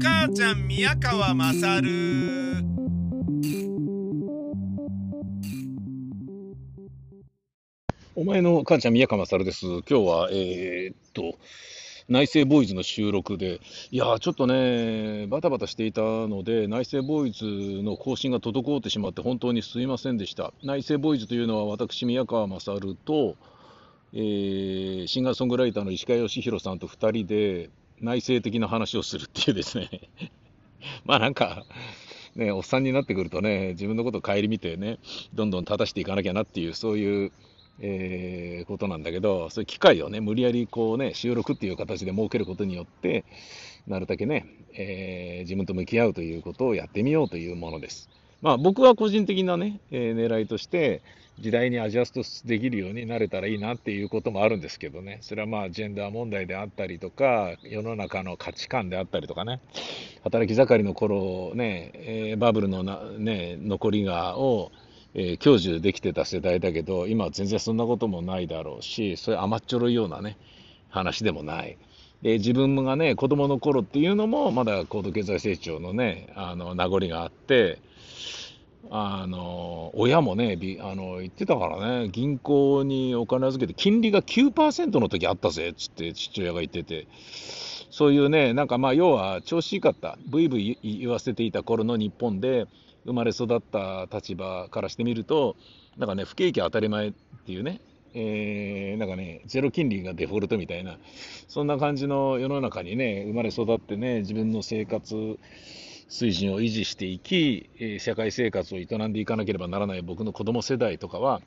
母ちゃん宮川まさるお前の母ちゃん宮川まさるです。今日は、えーっと、内政ボーイズの収録で、いやー、ちょっとね、バタバタしていたので、内政ボーイズの更新が滞ってしまって、本当にすいませんでした。内政ボーイズというのは、私、宮川まさると、えーシンガーソングライターの石川義弘さんと2人で、内政的な話をするっていうですね、まあなんか、ね、おっさんになってくるとね、自分のことを顧みてね、どんどん正していかなきゃなっていう、そういう、えーことなんだけど、そういう機会をね、無理やりこうね、収録っていう形で設けることによって、なるだけね、えー自分と向き合うということをやってみようというものです。まあ僕は個人的なね、えー狙いとして、時代にアジャストできるようになれたらいいなっていうこともあるんですけどね、それはまあジェンダー問題であったりとか、世の中の価値観であったりとかね、働き盛りの頃ね、えーバブルのな、ね、残りがを、えー享受できてた世代だけど、今は全然そんなこともないだろうし、そういう甘っちょろいようなね、話でもない。で、自分がね、子供の頃っていうのも、まだ高度経済成長のね、あの、名残があって、あの、親もね、びあの、言ってたからね、銀行にお金預けて、金利が9%の時あったぜっ、つって父親が言ってて、そういうね、なんかまあ、要は調子いいかった、ブイブイ言わせていた頃の日本で、生まれ育った立場からしてみると、なんかね、不景気当たり前っていうね、えーなんかね、ゼロ金利がデフォルトみたいな、そんな感じの世の中にね、生まれ育ってね、自分の生活水準を維持していき、え社会生活を営んでいかなければならない僕の子供世代とかは、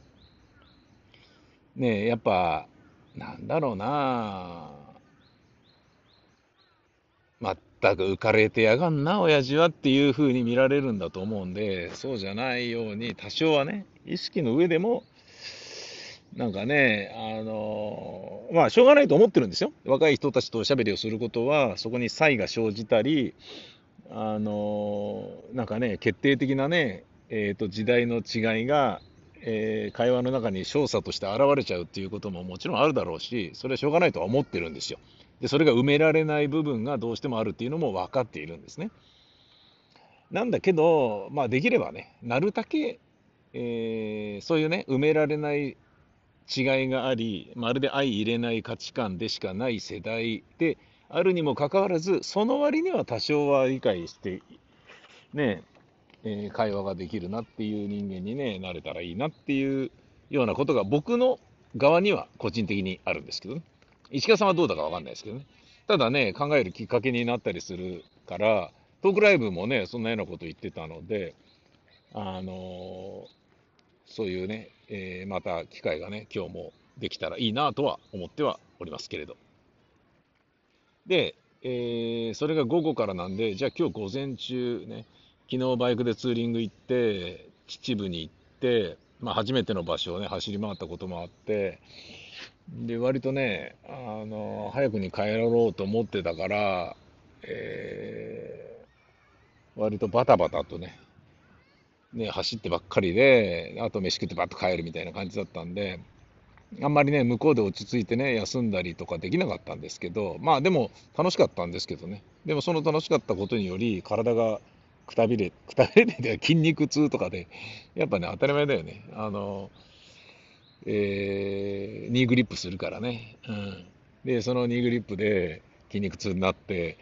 ねえ、やっぱ、なんだろうな、全く浮かれてやがんな、親父はっていう風に見られるんだと思うんで、そうじゃないように、多少はね、意識の上でも、なんかね、あのまあ、しょうがないと思ってるんですよ。若い人たちとおしゃべりをすることは、そこに差異が生じたり、あのなんかね、決定的なね、えーと、時代の違いが、えー会話の中に少佐として現れちゃうっていうことももちろんあるだろうし、それはしょうがないとは思ってるんですよ。で、それが埋められない部分がどうしてもあるっていうのも分かっているんですね。なんだけど、まあ、できればね、なるだけ、えーそういうね、埋められない違いがあり、まるで相入れない価値観でしかない世代であるにもかかわらず、その割には多少は理解して、ね、えー会話ができるなっていう人間にね、なれたらいいなっていうようなことが僕の側には個人的にあるんですけどね。石川さんはどうだかわかんないですけどね。ただね、考えるきっかけになったりするから、トークライブもね、そんなようなこと言ってたので、あのーそういうね、えーまた機会がね、今日もできたらいいなとは思ってはおりますけれど。で、えーそれが午後からなんで、じゃあ今日午前中ね、昨日バイクでツーリング行って、秩父に行って、まあ初めての場所をね、走り回ったこともあって、で、割とね、あの、早くに帰ろうと思ってたから、えー割とバタバタとね、ね、走ってばっかりで、あと飯食ってバッと帰るみたいな感じだったんで、あんまりね、向こうで落ち着いてね、休んだりとかできなかったんですけど、まあでも楽しかったんですけどね。でもその楽しかったことにより、体がくたびれ、くたびれて筋肉痛とかで、やっぱね、当たり前だよね。あの、えーニーグリップするからね。うん。で、そのニーグリップで筋肉痛になって、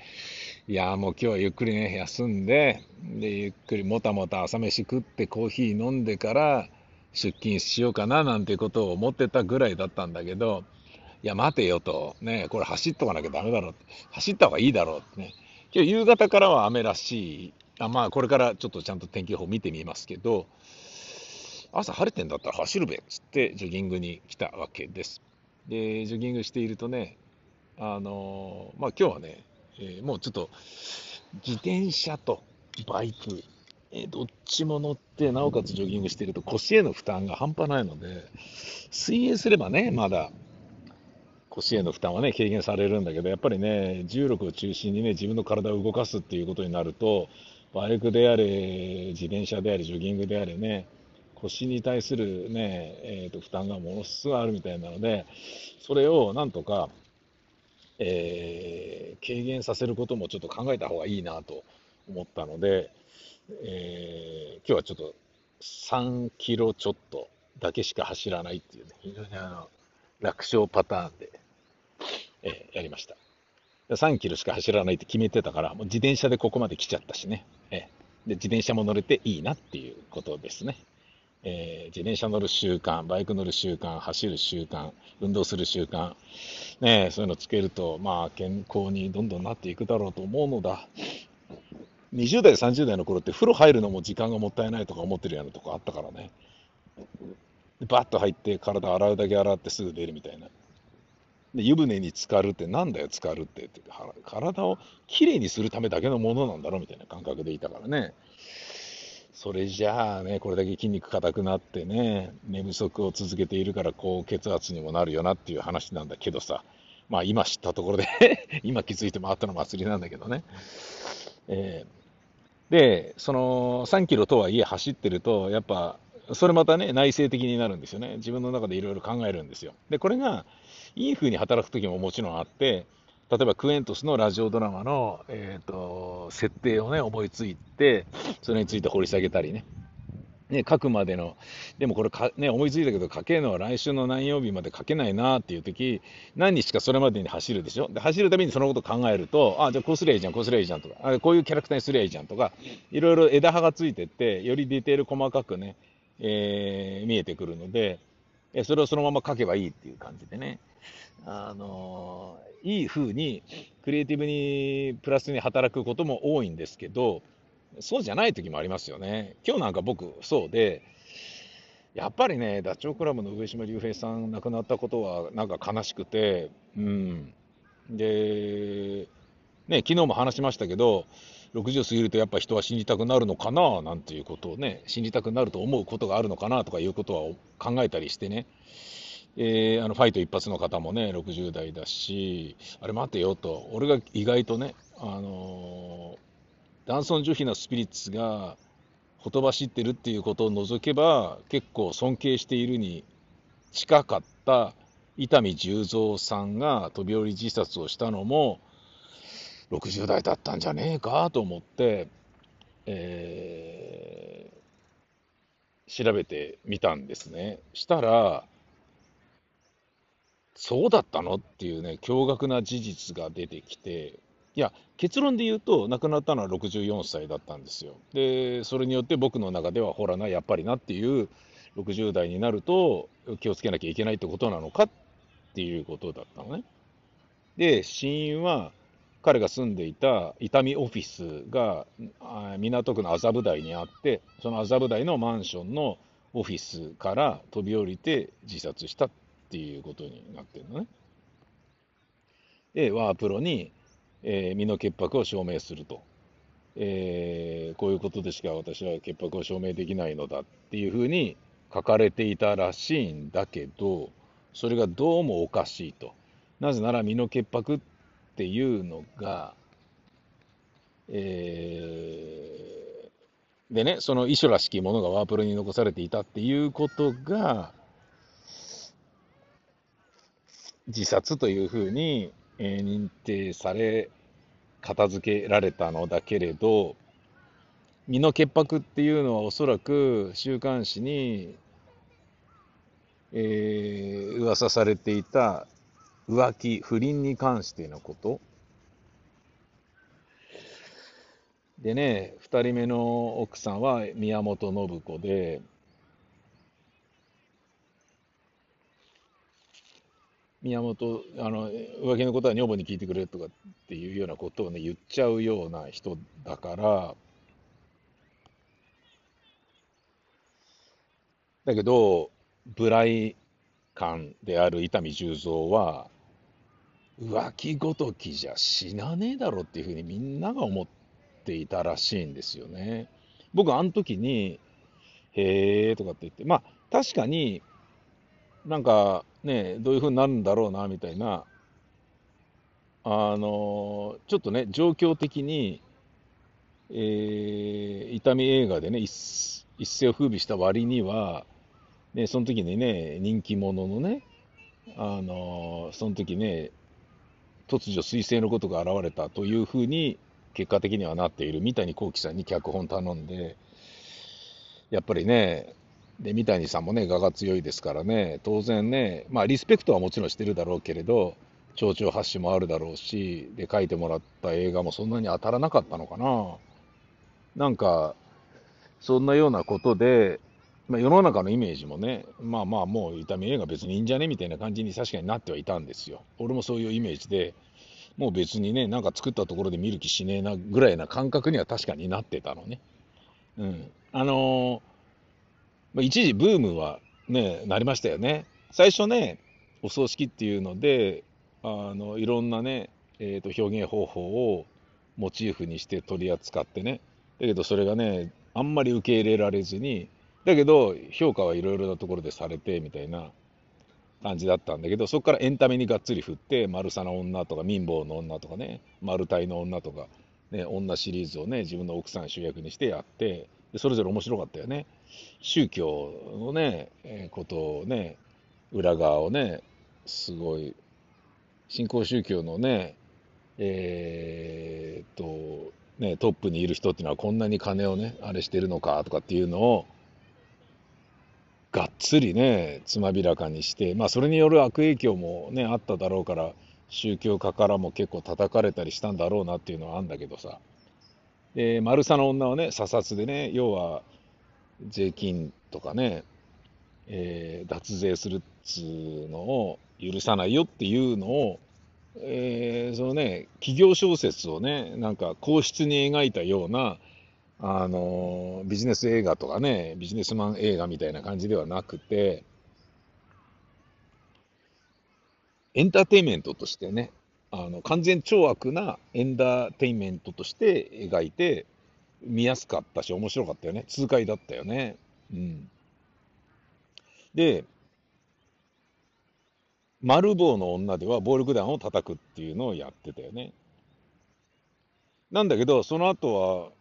いやもう今日はゆっくりね、休んで、で、ゆっくりもたもた朝飯食ってコーヒー飲んでから出勤しようかななんてことを思ってたぐらいだったんだけど、いや、待てよと、ね、これ走っとかなきゃダメだろう走った方がいいだろうってね。今日夕方からは雨らしい。あまあ、これからちょっとちゃんと天気予報見てみますけど、朝晴れてんだったら走るべっつってジョギングに来たわけです。で、ジョギングしているとね、あのまあ今日はね、えーもうちょっと自転車とバイク、えどっちも乗って、なおかつジョギングしていると腰への負担が半端ないので、水泳すればね、まだ腰への負担はね、軽減されるんだけど、やっぱりね、重力を中心にね、自分の体を動かすっていうことになると、バイクであれ、自転車であれ、ジョギングであれね、腰に対するね、えーと負担がものすごいあるみたいなので、それをなんとか、えー軽減させることもちょっと考えた方がいいなと思ったので、えー今日はちょっと3キロちょっとだけしか走らないっていうね、非常にあの楽勝パターンで、えーやりました。3キロしか走らないって決めてたから、もう自転車でここまで来ちゃったしね。えーで、自転車も乗れていいなっていうことですね。えー自転車乗る習慣、バイク乗る習慣、走る習慣、運動する習慣、ね、そういうのつけると、まあ、健康にどんどんなっていくだろうと思うのだ。20代、30代の頃って風呂入るのも時間がもったいないとか思ってるようなとこあったからね。バッと入って体洗うだけ洗ってすぐ出るみたいな。で湯船に浸かるってなんだよ浸かるってって体をきれいにするためだけのものなんだろうみたいな感覚でいたからねそれじゃあねこれだけ筋肉硬くなってね寝不足を続けているから高血圧にもなるよなっていう話なんだけどさまあ今知ったところで 今気づいても後の祭りなんだけどね、えーでその3キロとはいえ走ってるとやっぱそれまたね内省的になるんですよね自分の中でいろいろ考えるんですよでこれがいい風に働く時ももちろんあって、例えばクエントスのラジオドラマの、えー、と設定をね、思いついて、それについて掘り下げたりね。ね、書くまでの、でもこれか、ね、思いついたけど書けるのは来週の何曜日まで書けないなっていう時何日かそれまでに走るでしょ？で走るたびにそのこと考えるとあじゃあこうすりゃいいじゃんこうすりゃいいじゃんとかあこういうキャラクターにすりゃいいじゃんとかいろいろ枝葉がついてってよりディテール細かくね、えー見えてくるのでそれをそのまま書けばいいっていう感じでね。あのいい風にクリエイティブにプラスに働くことも多いんですけどそうじゃない時もありますよね。今日なんか僕そうでやっぱりねダチョウ倶楽部の上島竜兵さん亡くなったことはなんか悲しくてうん。でね昨日も話しましたけど60過ぎるとやっぱ人は死にたくなるのかななんていうことをね死にたくなると思うことがあるのかなとかいうことは考えたりしてね。えーあのファイト一発の方もね60代だしあれ待てよと。俺が意外とねあのー男尊女卑なスピリッツがほとばしってるっていうことを除けば結構尊敬しているに近かった伊丹十三さんが飛び降り自殺をしたのも60代だったんじゃねえかと思って、えー調べてみたんですね。したらそうだったの？っていうね、驚愕な事実が出てきて、いや、結論で言うと、亡くなったのは64歳だったんですよ。で、それによって僕の中では、ほらな、やっぱりなっていう、60代になると気をつけなきゃいけないってことなのかっていうことだったのね。で、死因は、彼が住んでいた伊丹オフィスが港区の麻布台にあって、その麻布台のマンションのオフィスから飛び降りて自殺したっていうことになってるのね。で、ワープロに、えー身の潔白を証明すると、えーこういうことでしか私は潔白を証明できないのだっていうふうに書かれていたらしいんだけど、それがどうもおかしいと。なぜなら身の潔白っていうのが、えーでね、その遺書らしきものがワープロに残されていたっていうことが、自殺というふうに、え認定され、片付けられたのだけれど、身の潔白っていうのはおそらく週刊誌に、えー噂されていた浮気、不倫に関してのこと。でね、2人目の奥さんは宮本信子で、宮本、あの、浮気のことは女房に聞いてくれとかっていうようなことをね、言っちゃうような人だから、だけど、無頼感である伊丹十三は、浮気ごときじゃ死なねえだろっていうふうにみんなが思っていたらしいんですよね。僕、あの時に、へえとかって言って、まあ、確かになんかね、どういうふうになるんだろうなみたいな、あのちょっとね、状況的に、えー、伊丹映画でね、一一世を風靡した割には、ね、その時にね、人気者のね、あのその時ね、突如彗星のことが現れたというふうに結果的にはなっている三谷幸喜さんに脚本頼んで、やっぱりね、で三谷さんもね、我が強いですからね、当然ね、まあ、リスペクトはもちろんしてるだろうけれど、蝶々発信もあるだろうし、で、書いてもらった映画もそんなに当たらなかったのかな。なんか、そんなようなことで、まあ、世の中のイメージもね、まあまあ、もう痛み映画別にいいんじゃねみたいな感じに確かになってはいたんですよ。俺もそういうイメージで、もう別にね、なんか作ったところで見る気しねえなぐらいな感覚には確かになってたのね。うん。あのーまあ、一時ブームはね、なりましたよね。最初ね、お葬式っていうので、あのいろんなね、えー、と表現方法をモチーフにして取り扱ってね、だけどそれがね、あんまり受け入れられずに、だけど評価はいろいろなところでされてみたいな感じだったんだけど、そこからエンタメにがっつり振って、丸さの女とか民房の女とかね、丸太の女とか、ね、女シリーズをね、自分の奥さん主役にしてやって、それぞれ面白かったよね。宗教のね、ことをね、裏側をね、すごい、新興宗教のね、えー、っと、ね、トップにいる人っていうのはこんなに金をね、あれしてるのかとかっていうのを、がっつりね、つまびらかにして、まあそれによる悪影響もね、あっただろうから、宗教家からも結構叩かれたりしたんだろうなっていうのはあるんだけどさ。で、マルサの女はね、査察でね、要は税金とかね、えー、脱税するっつうのを許さないよっていうのを、えー、そのね、企業小説をね、なんか皇室に描いたような、あのビジネス映画とかね、ビジネスマン映画みたいな感じではなくて、エンターテインメントとしてね、あの完全懲悪なエンターテインメントとして描いて、見やすかったし、面白かったよね。痛快だったよね。うん。で、丸棒の女では暴力団を叩くっていうのをやってたよね。なんだけど、その後は、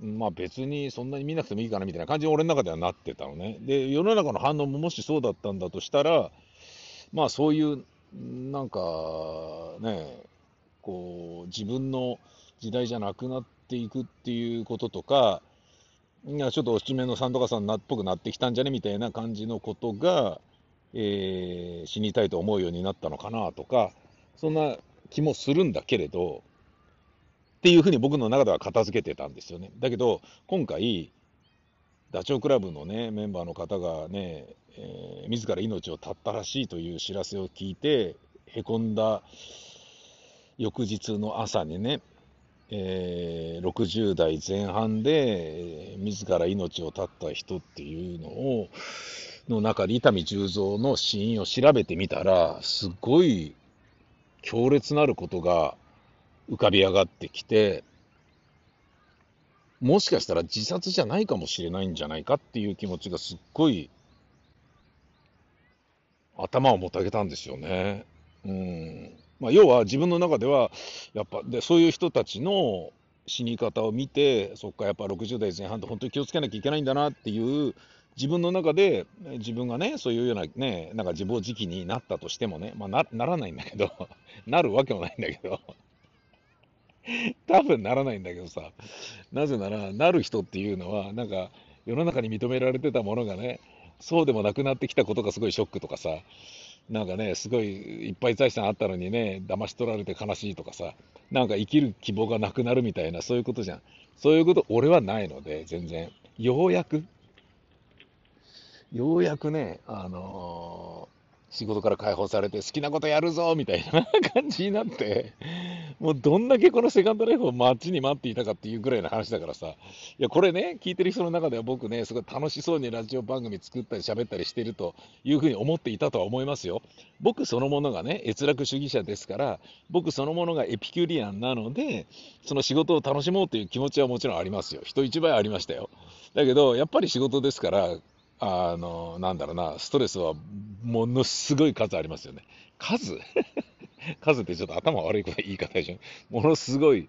まあ別にそんなに見なくてもいいかなみたいな感じに俺の中ではなってたのね。で、世の中の反応ももしそうだったんだとしたら、まあそういう、なんかね、こう、自分の時代じゃなくなっていくっていうこととか、いやちょっとおしめのさんとかさんっぽくなってきたんじゃねみたいな感じのことが、えー、死にたいと思うようになったのかなとか、そんな気もするんだけれど、っていうふうに僕の中では片付けてたんですよね。だけど、今回、ダチョウ倶楽部のね、メンバーの方がね、えー、自ら命を絶ったらしいという知らせを聞いて、へこんだ翌日の朝にね、えー、60代前半で、自ら命を絶った人っていうのを、の中で伊丹十三の死因を調べてみたら、すごい強烈なることが浮かび上がってきて、もしかしたら自殺じゃないかもしれないんじゃないかっていう気持ちがすっごい頭をもたげたんですよね。うんまあ、要は自分の中ではやっぱでそういう人たちの死に方を見てそっかやっぱ60代前半って本当に気をつけなきゃいけないんだなっていう自分の中で自分がねそういうようなねなんか自暴自棄になったとしてもね、まあ、なならないんだけど なるわけもないんだけど多分ならないんだけどさなぜならなる人っていうのはなんか世の中に認められてたものがねそうでもなくなってきたことがすごいショックとかさなんかね、すごいいっぱい財産あったのにね、騙し取られて悲しいとかさ、なんか生きる希望がなくなるみたいな、そういうことじゃん。そういうこと、俺はないので、全然。ようやく、ようやくね、あの仕事から解放されて好きなことやるぞみたいな感じになって、もうどんだけこのセカンドライフを待ちに待っていたかっていうぐらいの話だからさ、いや、これね、聞いてる人の中では僕ね、すごい楽しそうにラジオ番組作ったり喋ったりしてるというふうに思っていたとは思いますよ。僕そのものがね、閲楽主義者ですから、僕そのものがエピキュリアンなので、その仕事を楽しもうという気持ちはもちろんありますよ。人一倍ありましたよ。だけど、やっぱり仕事ですから、あの、なんだろうな、ストレスはものすごい数ありますよね。数？数ってちょっと頭悪い言い方でしょ。ものすごい、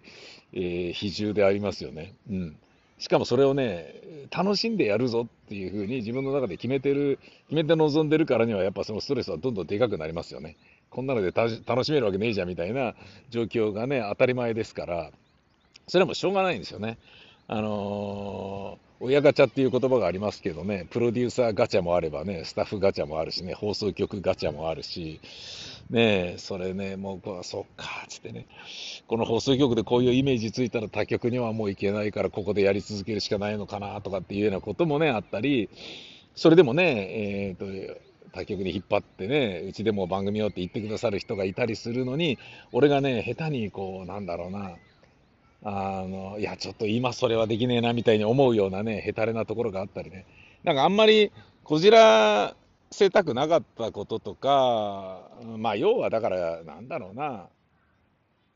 えー、比重でありますよね。うん。しかもそれをね、楽しんでやるぞっていうふうに自分の中で決めてる、決めて臨んでるからには、やっぱそのストレスはどんどんでかくなりますよね。こんなので楽しめるわけねえじゃんみたいな状況がね、当たり前ですから、それはもうしょうがないんですよね。あのー、親ガチャっていう言葉がありますけどね、プロデューサーガチャもあればね、スタッフガチャもあるしね、放送局ガチャもあるし、ねそれね、もうこう、そっか、つってね、この放送局でこういうイメージついたら他局にはもう行けないから、ここでやり続けるしかないのかなとかっていうようなこともね、あったり、それでもね、えーと、他局に引っ張ってね、うちでも番組をって言ってくださる人がいたりするのに、俺がね、下手にこう、なんだろうな、あの、いや、ちょっと今それはできねえなみたいに思うようなね、へたれなところがあったりね。なんかあんまりこじらせたくなかったこととか、まあ要はだからなんだろうな、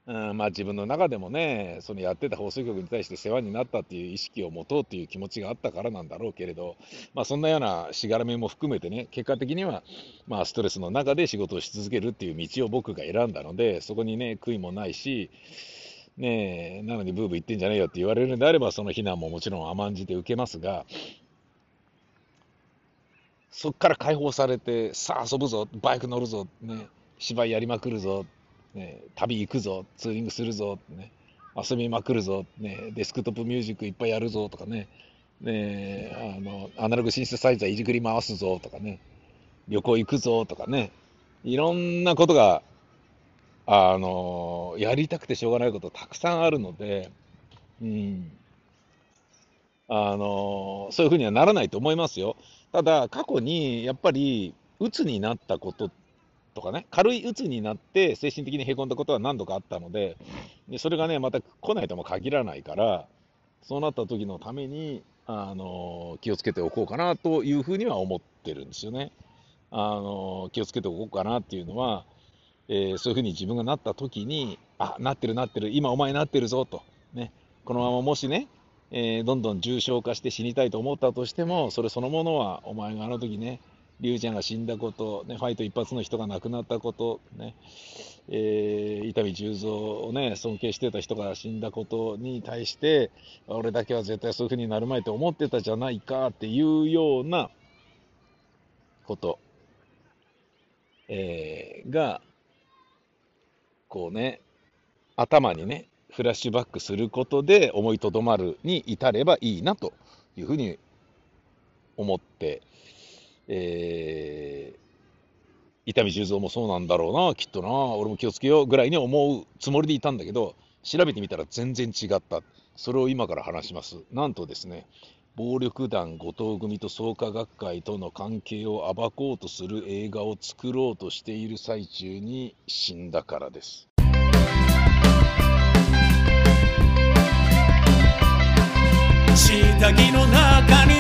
うん、まあ自分の中でもね、そのやってた放送局に対して世話になったっていう意識を持とうっていう気持ちがあったからなんだろうけれど、まあそんなようなしがらみも含めてね、結果的には、まあストレスの中で仕事をし続けるっていう道を僕が選んだので、そこにね、悔いもないし、ねえ、なのにブーブー言ってんじゃねえよって言われるのであれば、その非難ももちろん甘んじて受けますが、そこから解放されて、さあ遊ぶぞ、バイク乗るぞ、ね、芝居やりまくるぞ、ね、旅行くぞ、ツーリングするぞ、ね、遊びまくるぞ、ね、デスクトップミュージックいっぱいやるぞとかね、ねあのアナログシンセサイザーいじくり回すぞとかね、旅行行くぞとかね、いろんなことがあの、やりたくてしょうがないことたくさんあるので、うん。あの、そういうふうにはならないと思いますよ。ただ、過去にやっぱり、鬱になったこととかね、軽い鬱になって精神的にへこんだことは何度かあったので、でそれがね、また来ないとも限らないから、そうなった時のために、あの気をつけておこうかなというふうには思ってるんですよね。あの気をつけておこうかなっていうのは、えー、そういうふうに自分がなった時に、あ、なってるなってる、今お前なってるぞと、ね、このままもしね、えー、どんどん重症化して死にたいと思ったとしても、それそのものは、お前があの時ね、リュウちゃんが死んだこと、ね、ファイト一発の人が亡くなったこと、ね。えー、伊丹十三を、ね、尊敬してた人が死んだことに対して、俺だけは絶対そういうふうになるまいと思ってたじゃないかっていうようなこと、えー、が、こうね、頭にね、フラッシュバックすることで思いとどまるに至ればいいなというふうに思って、えー、伊丹十三もそうなんだろうな、きっとな、俺も気をつけようぐらいに思うつもりでいたんだけど、調べてみたら全然違った。それを今から話します。なんとですね、暴力団後藤組と創価学会との関係を暴こうとする映画を作ろうとしている最中に死んだからです。下着の中に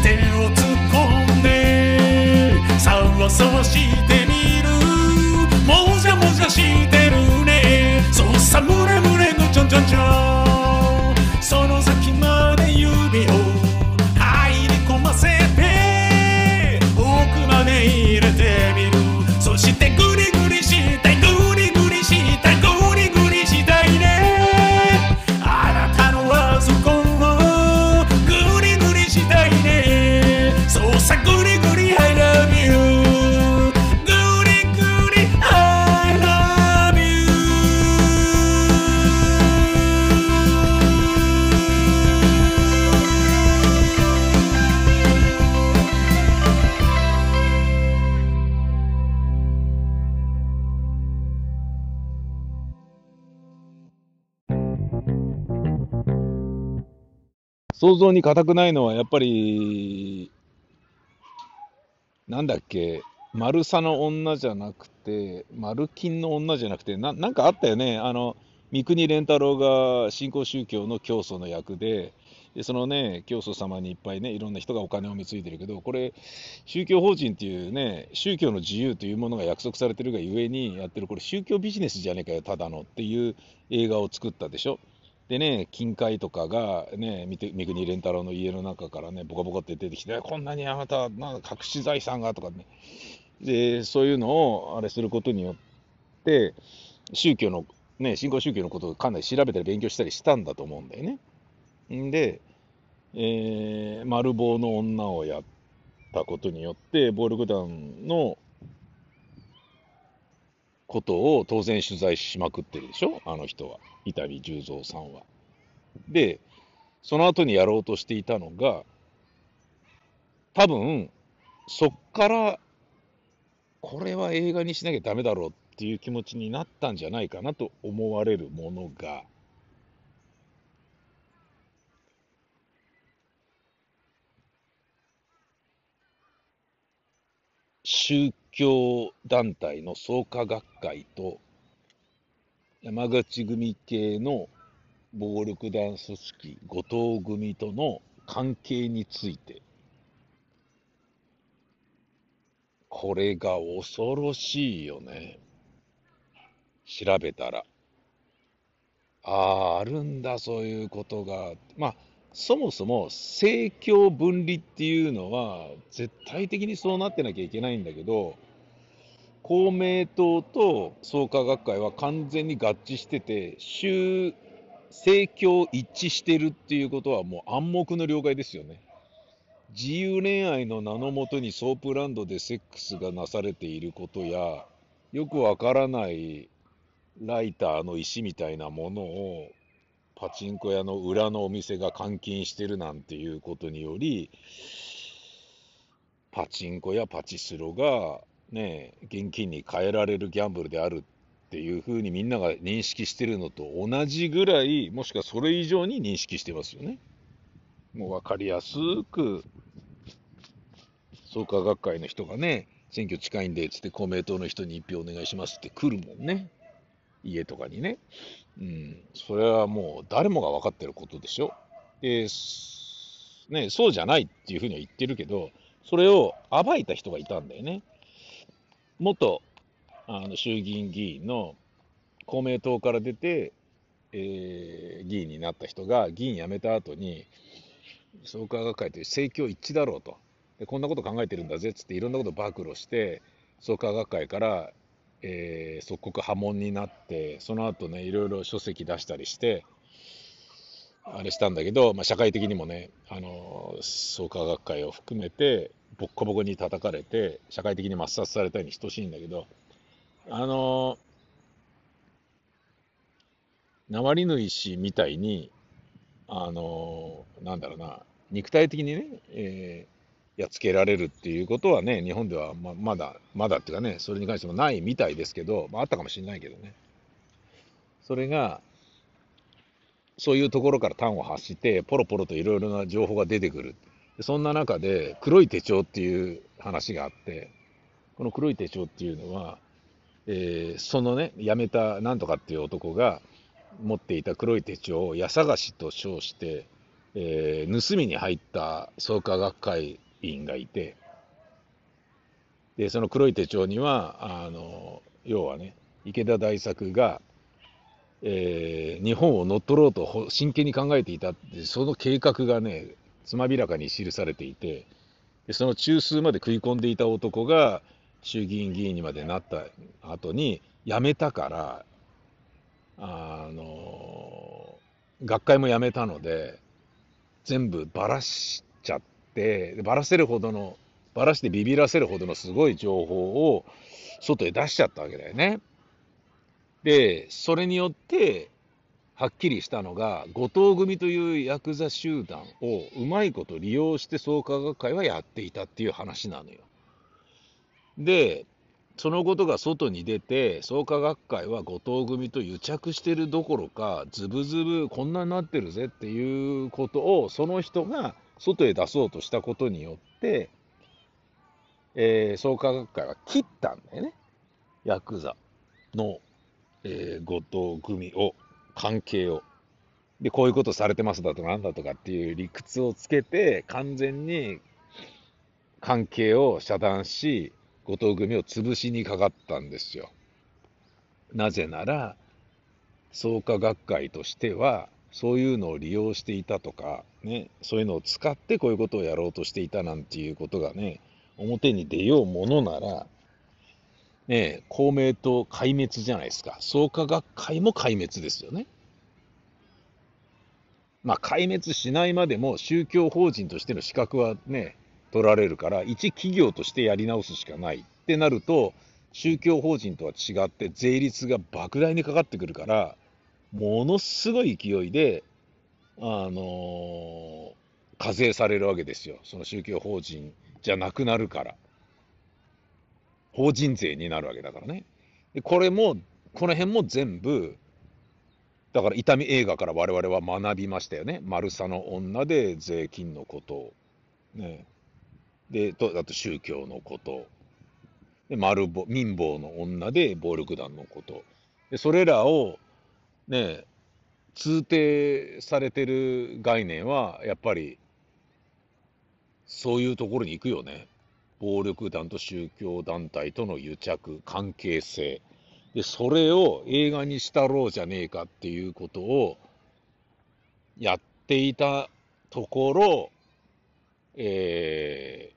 手を突っ込んでそうそうしてみる。もじゃもじゃしてるね。そうさむれむれのちょんちょんちょん。想像に難くないのはやっぱり、なんだっけ、丸さの女じゃなくて、丸金の女じゃなくて、ななんかあったよね、あの三國連太郎が新興宗教の教祖の役で、でそのね、教祖様にいっぱいね、いろんな人がお金を貢いでるけど、これ、宗教法人っていうね、宗教の自由というものが約束されてるがゆえにやってる、これ、宗教ビジネスじゃねえかよ、ただのっていう映画を作ったでしょ。でね、金塊とかがね、三國連太郎の家の中からね、ボコボコって出てきて、こんなにあなた、な隠し財産がとかね、で、そういうのをあれすることによって、宗教の、ね、新興宗教のことをかなり調べたり勉強したりしたんだと思うんだよね。で、えー、丸棒の女をやったことによって、暴力団のことを当然取材しまくってるでしょ、あの人は、伊丹十三さんは。で、その後にやろうとしていたのが、多分、そっから、これは映画にしなきゃダメだろうっていう気持ちになったんじゃないかなと思われるものが、宗教団体の創価学会と山口組系の暴力団組織後藤組との関係についてこれが恐ろしいよね。調べたらあああるんだそういうことが。まあそもそも政教分離っていうのは絶対的にそうなってなきゃいけないんだけど公明党と創価学会は完全に合致してて州政教一致してるっていうことはもう暗黙の了解ですよね。自由恋愛の名のもとにソープランドでセックスがなされていることやよくわからないライターの石みたいなものをパチンコ屋の裏のお店が換金してるなんていうことにより、パチンコやパチスロがね、現金に換えられるギャンブルであるっていうふうにみんなが認識してるのと同じぐらい、もしくはそれ以上に認識してますよね。もう分かりやすく、創価学会の人がね、選挙近いんで、つって公明党の人に一票お願いしますって来るもんね。家とかにね。うん、それはもう誰もが分かってることでしょ？で、ね、そうじゃないっていうふうには言ってるけど、それを暴いた人がいたんだよね。元あの衆議院議員の公明党から出て、えー、議員になった人が議員辞めた後に、創価学会という政教一致だろうと。でこんなこと考えてるんだぜっつっていろんなこと暴露して、創価学会からえー、即刻破門になって、その後ね、いろいろ書籍出したりして、あれしたんだけど、まあ、社会的にもね、あの創価学会を含めて、ボッコボコに叩かれて、社会的に抹殺されたに等しいんだけど、あのナワリヌイ氏みたいに、あのなんだろうな、肉体的にね、えーやっつけられるっていうことはね、日本ではままだ、まだっていうかね、それに関してもないみたいですけど、まあ、あったかもしれないけどね。それが、そういうところから端を発して、ポロポロといろいろな情報が出てくる。そんな中で、黒い手帳っていう話があって、この黒い手帳っていうのは、えー、そのね、辞めたなんとかっていう男が持っていた黒い手帳を家探しと称して、えー、盗みに入った創価学会員がいて、で、その黒い手帳には、あの、要はね、池田大作が、えー、日本を乗っ取ろうと真剣に考えていたって、その計画がね、つまびらかに記されていて、でその中枢まで食い込んでいた男が衆議院議員にまでなった後に辞めたから、あの、学会も辞めたので、全部ばらしちゃって、てばらせるほどのばらしてビビらせるほどのすごい情報を外へ出しちゃったわけだよね。でそれによってはっきりしたのが後藤組というヤクザ集団をうまいこと利用して創価学会はやっていたっていう話なのよ。でそのことが外に出て創価学会は後藤組と癒着してるどころかズブズブこんなになってるぜっていうことをその人が外へ出そうとしたことによって、えー、創価学会は切ったんだよね。ヤクザの、えー、後藤組を、関係を。で、こういうことされてますだとかなんだとかっていう理屈をつけて、完全に関係を遮断し、後藤組を潰しにかかったんですよ。なぜなら、創価学会としては、そういうのを利用していたとか、ね、そういうのを使ってこういうことをやろうとしていたなんていうことがね、表に出ようものなら、ね、公明党壊滅じゃないですか。創価学会も壊滅ですよね。まあ、壊滅しないまでも宗教法人としての資格はね、取られるから、一企業としてやり直すしかないってなると、宗教法人とは違って税率が莫大にかかってくるから、ものすごい勢いで、あの、課税されるわけですよ。その宗教法人じゃなくなるから。法人税になるわけだからね。でこれも、この辺も全部、だから痛み映画から我々は学びましたよね。マルサの女で税金のことを。ね。で、とあと宗教のこと。で、丸ぼ民法の女で暴力団のこと。で、それらを、ね、通底されてる概念は、やっぱり、そういうところに行くよね。暴力団と宗教団体との癒着、関係性。で、それを映画にしたろうじゃねえかっていうことをやっていたところ、え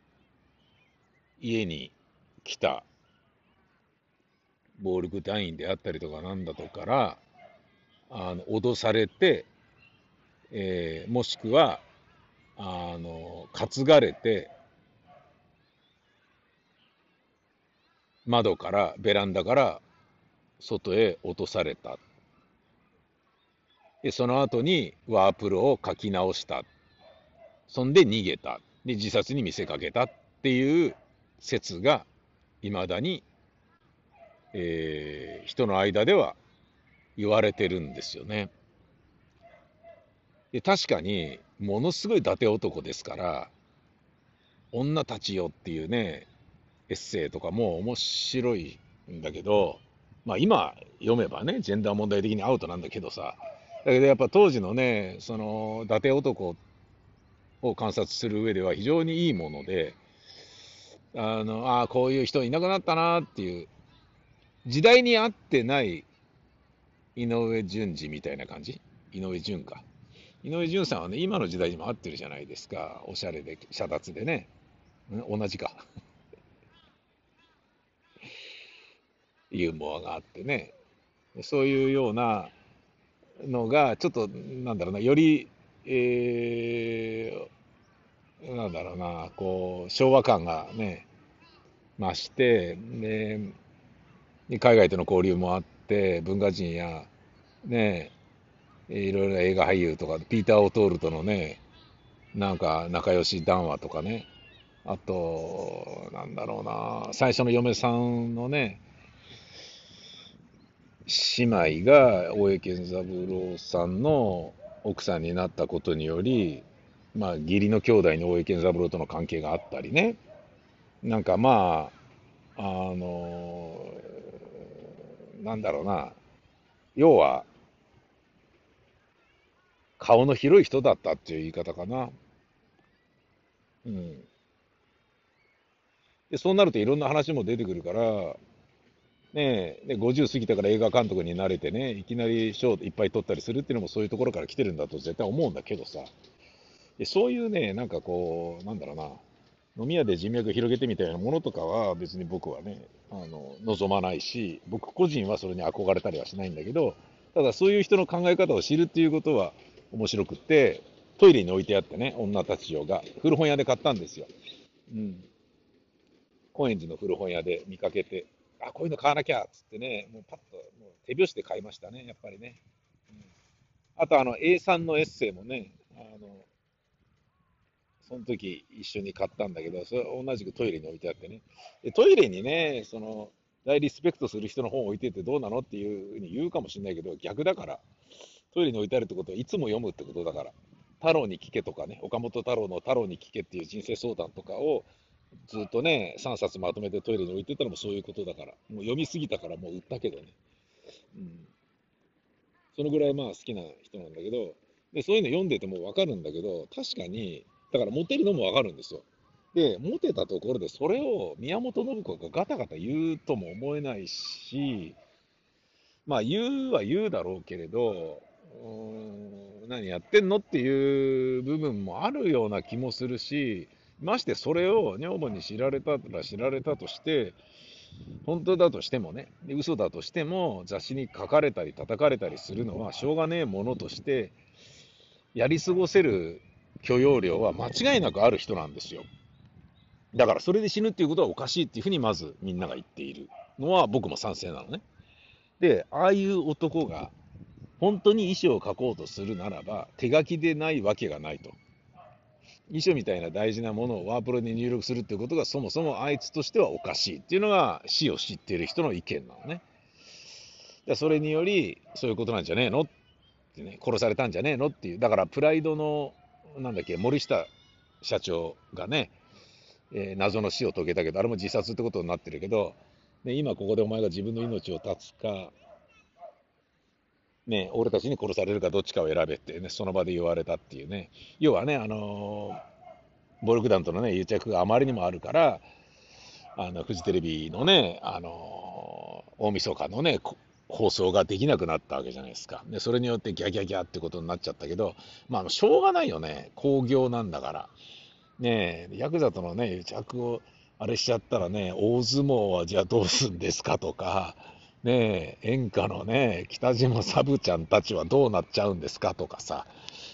ー、家に来た暴力団員であったりとかなんだとから、あの脅されて、えー、もしくはあの担がれて窓からベランダから外へ落とされた。でその後にワープロを書き直した。そんで逃げた。で自殺に見せかけた。っていう説がいまだに、えー、人の間では言われてるんですよね。で確かにものすごい伊達男ですから女たちよっていうねエッセイとかも面白いんだけどまあ今読めばねジェンダー問題的にアウトなんだけどさだけどやっぱ当時のねその伊達男を観察する上では非常にいいものであのあこういう人いなくなったなっていう時代に合ってない井上順次みたいな感じ？井上順か井上順さんはね、今の時代にも合ってるじゃないですか。おしゃれで、遮奪でね。同じか。ユーモアがあってね。そういうようなのが、ちょっと、なんだろうな、より、えー、なんだろうな、こう、昭和感がね、増して、で、海外との交流もあって、文化人や、ね、いろいろ映画俳優とか、ピーター・オトールとのね、なんか仲良し談話とかね、あと、なんだろうな、最初の嫁さんのね、姉妹が大江健三郎さんの奥さんになったことにより、まあ、義理の兄弟に大江健三郎との関係があったりね、なんかまあ、あの、なんだろうな、要は、顔の広い人だったっていう言い方かな。うん。で、そうなるといろんな話も出てくるから、ねえ、で50過ぎたから映画監督になれてね、いきなり賞いっぱい取ったりするっていうのもそういうところから来てるんだと絶対思うんだけどさ、でそういうね、なんかこう、なんだろうな、飲み屋で人脈広げてみたいなものとかは別に僕はね、あの望まないし、僕個人はそれに憧れたりはしないんだけど、ただそういう人の考え方を知るっていうことは、面白くって、トイレに置いてあってね、女たち用が、古本屋で買ったんですよ。うん。高円寺の古本屋で見かけて、あ、こういうの買わなきゃっつってね、もうパッともう手拍子で買いましたね、やっぱりね。うん、あと、あの、A さんのエッセイもね、あの、その時一緒に買ったんだけど、それ同じくトイレに置いてあってね。でトイレにね、その、大リスペクトする人の本を置いててどうなのっていうふうに言うかもしれないけど、逆だから、トイレに置いてあるってことはいつも読むってことだから、太郎に聞けとかね、岡本太郎の太郎に聞けっていう人生相談とかをずっとね、3冊まとめてトイレに置いてたのもそういうことだから、もう読みすぎたからもう売ったけどね。うん。そのぐらいまあ好きな人なんだけど、で、そういうの読んでてもわかるんだけど、確かに、だからモテるのもわかるんですよ。で、モテたところでそれを宮本信子がガタガタ言うとも思えないし、まあ言うは言うだろうけれど、うん何やってんのっていう部分もあるような気もするし、ましてそれを女房に知られたら知られたとして、本当だとしてもね、嘘だとしても雑誌に書かれたり叩かれたりするのはしょうがねえものとして、やり過ごせる許容量は間違いなくある人なんですよ。だからそれで死ぬっていうことはおかしいっていうふうにまずみんなが言っているのは僕も賛成なのね。で、ああいう男が本当に遺書を書こうとするならば手書きでないわけがないと。遺書みたいな大事なものをワープロに入力するっていうことがそもそもあいつとしてはおかしいっていうのが死を知っている人の意見なのね。それによりそういうことなんじゃねえの？ってね、殺されたんじゃねえの？っていう。だからプライドの、なんだっけ、森下社長がね、えー、謎の死を遂げたけど、あれも自殺ってことになってるけど、ね、今ここでお前が自分の命を絶つか、ね、俺たちに殺されるかどっちかを選べってね、その場で言われたっていうね。要はね、あのー、暴力団とのね、癒着があまりにもあるから、あの、フジテレビのね、あのー、大晦日のね、放送ができなくなったわけじゃないですか。で、それによってギャギャギャってことになっちゃったけど、まあ、しょうがないよね。興行なんだから。ねえ、ヤクザとのね、癒着をあれしちゃったらね、大相撲はじゃあどうすんですかとか、ねえ、演歌のね、北島サブちゃんたちはどうなっちゃうんですかとかさ、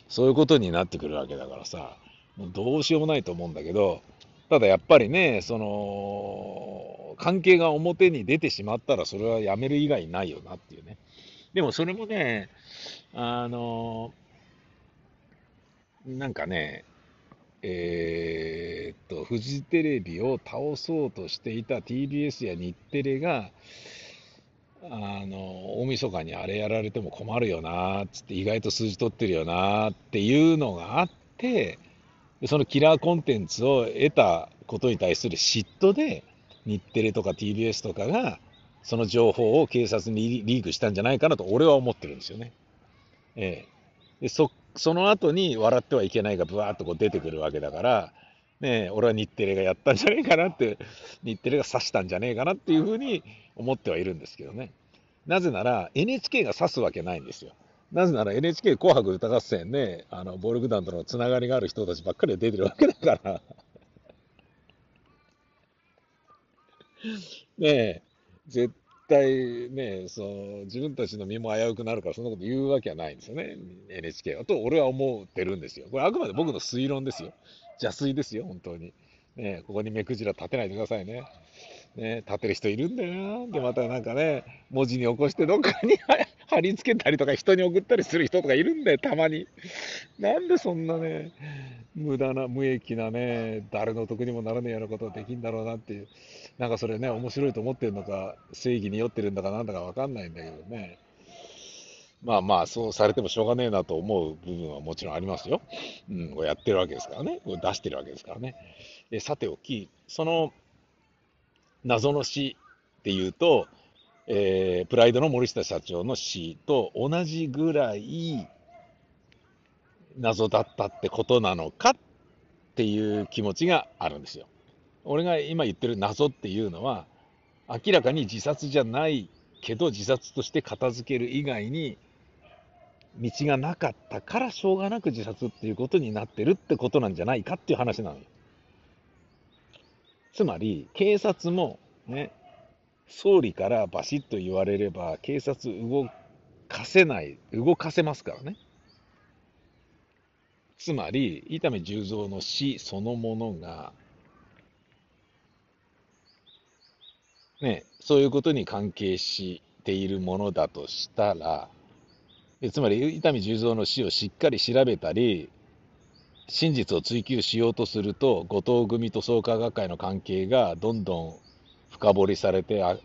そういうことになってくるわけだからさ、もうどうしようもないと思うんだけど、ただやっぱりね、その、関係が表に出てしまったらそれはやめる以外ないよなっていうね。でもそれもね、あの、なんかね、えー、っと、フジテレビを倒そうとしていた TBS や日テレが、あの、大晦日にあれやられても困るよな、つって意外と数字取ってるよな、っていうのがあって、そのキラーコンテンツを得たことに対する嫉妬で、日テレとか TBS とかが、その情報を警察にリークしたんじゃないかなと俺は思ってるんですよね。ええ。でそその後に笑ってはいけないがブワーっとこう出てくるわけだから、ね俺は日テレがやったんじゃねえかなって、日テレが刺したんじゃねえかなっていうふうに思ってはいるんですけどね。なぜなら NHK が刺すわけないんですよ。なぜなら NHK 紅白歌合戦ね、あの、暴力団とのつながりがある人たちばっかり出てるわけだから ねえ、絶対ね、その自分たちの身も危うくなるから、そんなこと言うわけはないんですよね、NHK は。と、俺は思ってるんですよ。これ、あくまで僕の推論ですよ。邪推ですよ、本当に。ねここに目くじら立てないでくださいね。ね立てる人いるんだよな。で、またなんかね、文字に起こしてどっかに貼り付けたりとか人に送ったりする人とかいるんだよ、たまに。なんでそんなね、無駄な、無益なね、誰の得にもならねえようなことができんだろうなっていう。なんかそれね、面白いと思ってるのか、正義に酔ってるんだかなんだかわかんないんだけどね。まあまあ、そうされてもしょうがねえなと思う部分はもちろんありますよ。うん、これやってるわけですからね。これ出してるわけですからね。でさておき、その謎の死っていうと、えー、プライドの森下社長の死と同じぐらい謎だったってことなのかっていう気持ちがあるんですよ。俺が今言ってる謎っていうのは、明らかに自殺じゃないけど自殺として片付ける以外に道がなかったからしょうがなく自殺っていうことになってるってことなんじゃないかっていう話なのよ。つまり、警察もね、総理からバシッと言われれば、警察動かせない、動かせますからね。つまり、伊丹十三の死そのものが、ね、そういうことに関係しているものだとしたら、つまり伊丹十三の死をしっかり調べたり、真実を追求しようとすると、後藤組と創価学会の関係がどんどん深掘りされてあ、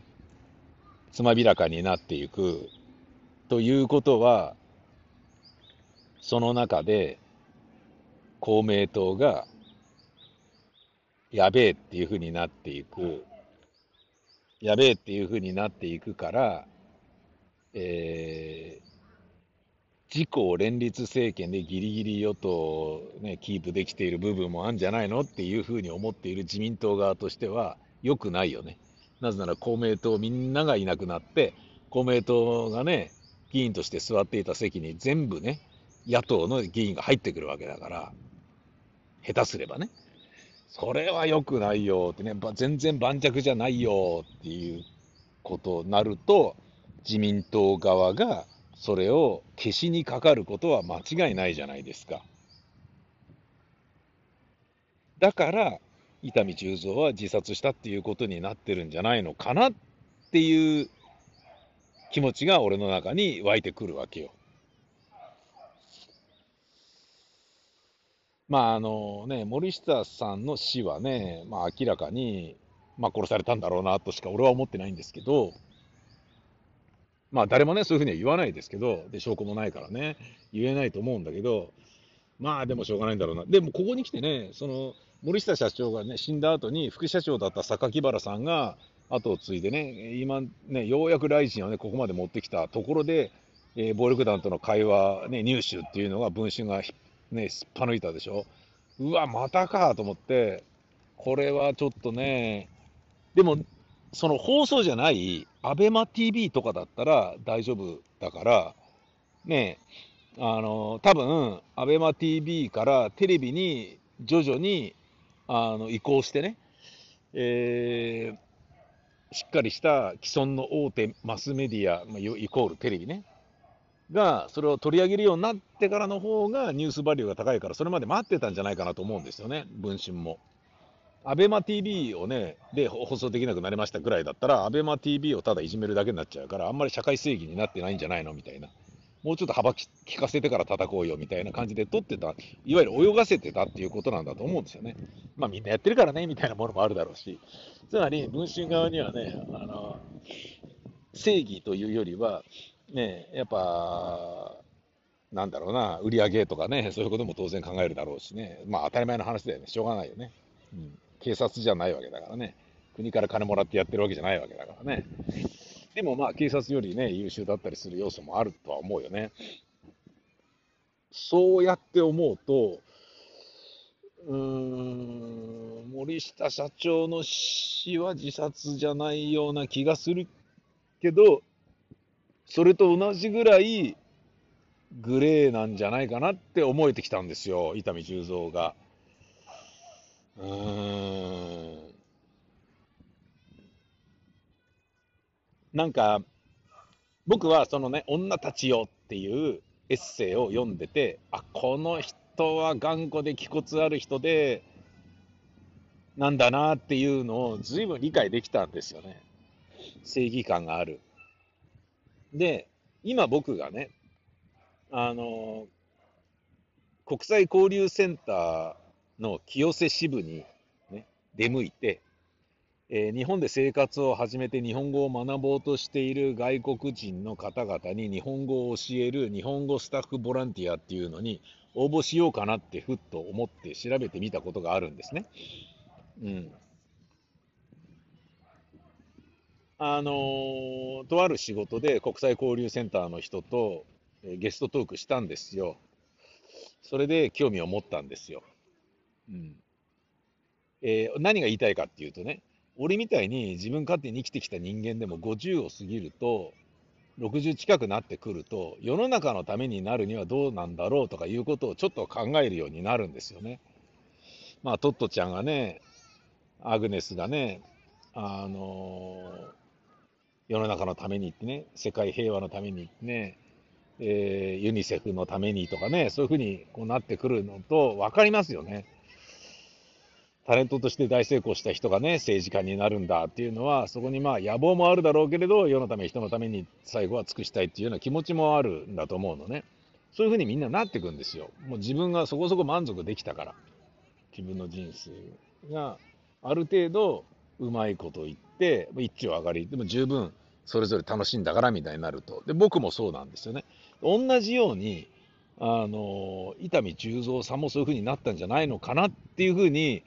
つまびらかになっていくということは、その中で公明党がやべえっていうふうになっていく、やべえっていうふうになっていくから、えー、自公連立政権でギリギリ与党を、ね、キープできている部分もあるんじゃないのっていうふうに思っている自民党側としては、良くないよね。なぜなら公明党みんながいなくなって、公明党がね、議員として座っていた席に全部ね、野党の議員が入ってくるわけだから、下手すればね。それは良くないよってね、全然盤石じゃないよっていうことになると、自民党側がそれを消しにかかることは間違いないじゃないですか。だから、伊丹十三は自殺したっていうことになってるんじゃないのかなっていう気持ちが俺の中に湧いてくるわけよ。まああのね、森下さんの死はね、まあ、明らかに、まあ、殺されたんだろうなとしか俺は思ってないんですけど、まあ誰もね、そういうふうには言わないですけど、で証拠もないからね、言えないと思うんだけど、まあでもしょうがないんだろうな。でもここに来てね、その森下社長がね、死んだ後に副社長だった榊原さんが後を継いでね、今ね、ようやくライジンをね、ここまで持ってきたところで、えー暴力団との会話、ね、入手っていうのが文春がね、すっぱ抜いたでしょ。うわ、またかと思って、これはちょっとね、でも、その放送じゃない、アベマ t v とかだったら大丈夫だから、ね、あの、多分、アベマ t v からテレビに徐々にあの移行してね、えーしっかりした既存の大手マスメディア、まあ、イコールテレビね、がそれを取り上げるようになってからの方がニュースバリューが高いから、それまで待ってたんじゃないかなと思うんですよね、文春も。アベマ t v をね、で放送できなくなりましたぐらいだったら、アベマ t v をただいじめるだけになっちゃうから、あんまり社会正義になってないんじゃないのみたいな。もうちょっと幅利かせてから叩こうよみたいな感じで取ってた、いわゆる泳がせてたっていうことなんだと思うんですよね。まあみんなやってるからね、みたいなものもあるだろうし。つまり、文春側にはね、あの、正義というよりは、ね、やっぱ、なんだろうな、売り上げとかね、そういうことも当然考えるだろうしね。まあ当たり前の話だよね。しょうがないよね。うん。警察じゃないわけだからね。国から金もらってやってるわけじゃないわけだからね。でもまあ警察よりね、優秀だったりする要素もあるとは思うよね。そうやって思うと、うーん、森下社長の死は自殺じゃないような気がするけど、それと同じぐらいグレーなんじゃないかなって思えてきたんですよ、伊丹十三が。うーなんか、僕はそのね、女たちよっていうエッセイを読んでて、あ、この人は頑固で気骨ある人で、なんだなっていうのを随分理解できたんですよね。正義感がある。で、今僕がね、あの、国際交流センターの清瀬支部に、ね、出向いて、えー日本で生活を始めて日本語を学ぼうとしている外国人の方々に日本語を教える日本語スタッフボランティアっていうのに応募しようかなってふっと思って調べてみたことがあるんですね。うん。あのーとある仕事で国際交流センターの人と、ゲストトークしたんですよ。それで興味を持ったんですよ。うん。えー何が言いたいかっていうとね、俺みたいに自分勝手に生きてきた人間でも50を過ぎると、60近くなってくると、世の中のためになるにはどうなんだろうとかいうことをちょっと考えるようになるんですよね。まあ、トットちゃんがね、アグネスがね、あの世の中のためにってね、世界平和のためにってね、えーユニセフのためにとかね、そういうふうにこうなってくるのと分かりますよね。タレントとして大成功した人がね、政治家になるんだっていうのは、そこにまあ野望もあるだろうけれど、世のため、人のために最後は尽くしたいっていうような気持ちもあるんだと思うのね。そういうふうにみんななっていくんですよ。もう自分がそこそこ満足できたから。自分の人生がある程度うまいこと言って、一丁上がり、でも十分それぞれ楽しんだからみたいになると。で、僕もそうなんですよね。同じように、あの、伊丹十三さんもそういうふうになったんじゃないのかなっていうふうに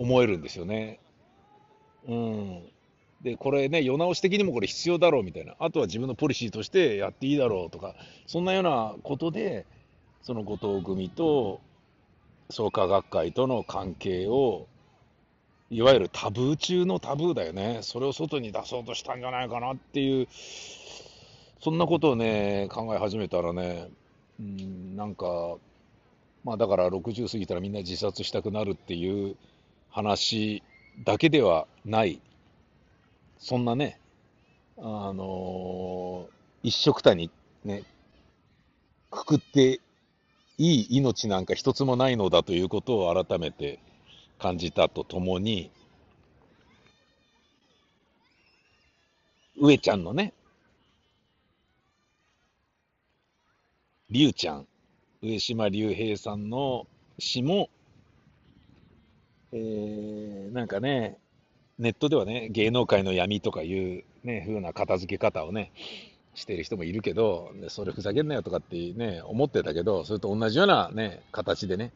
思えるんですよね。うん。で、これね、世直し的にもこれ必要だろうみたいな。あとは自分のポリシーとしてやっていいだろうとか、そんなようなことで、その後藤組と創価学会との関係を、いわゆるタブー中のタブーだよね。それを外に出そうとしたんじゃないかなっていう、そんなことをね、考え始めたらね、うん、なんか、まあだから60過ぎたらみんな自殺したくなるっていう話だけではない、そんなね、あの一緒くたにね、くくっていい命なんか一つもないのだということを改めて感じたとともに、上ちゃんのね、りゅうちゃん、上島竜兵さんの詩も、えー、なんかね、ネットではね、芸能界の闇とかいうね、風な片付け方をね、してる人もいるけど、それふざけんなよとかってね、思ってたけど、それと同じようなね、形でね、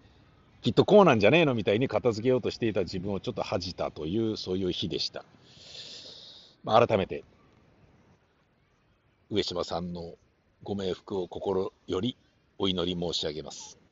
きっとこうなんじゃねえのみたいに片付けようとしていた自分をちょっと恥じたという、そういう日でした。まあ、改めて、上島さんのご冥福を心よりお祈り申し上げます。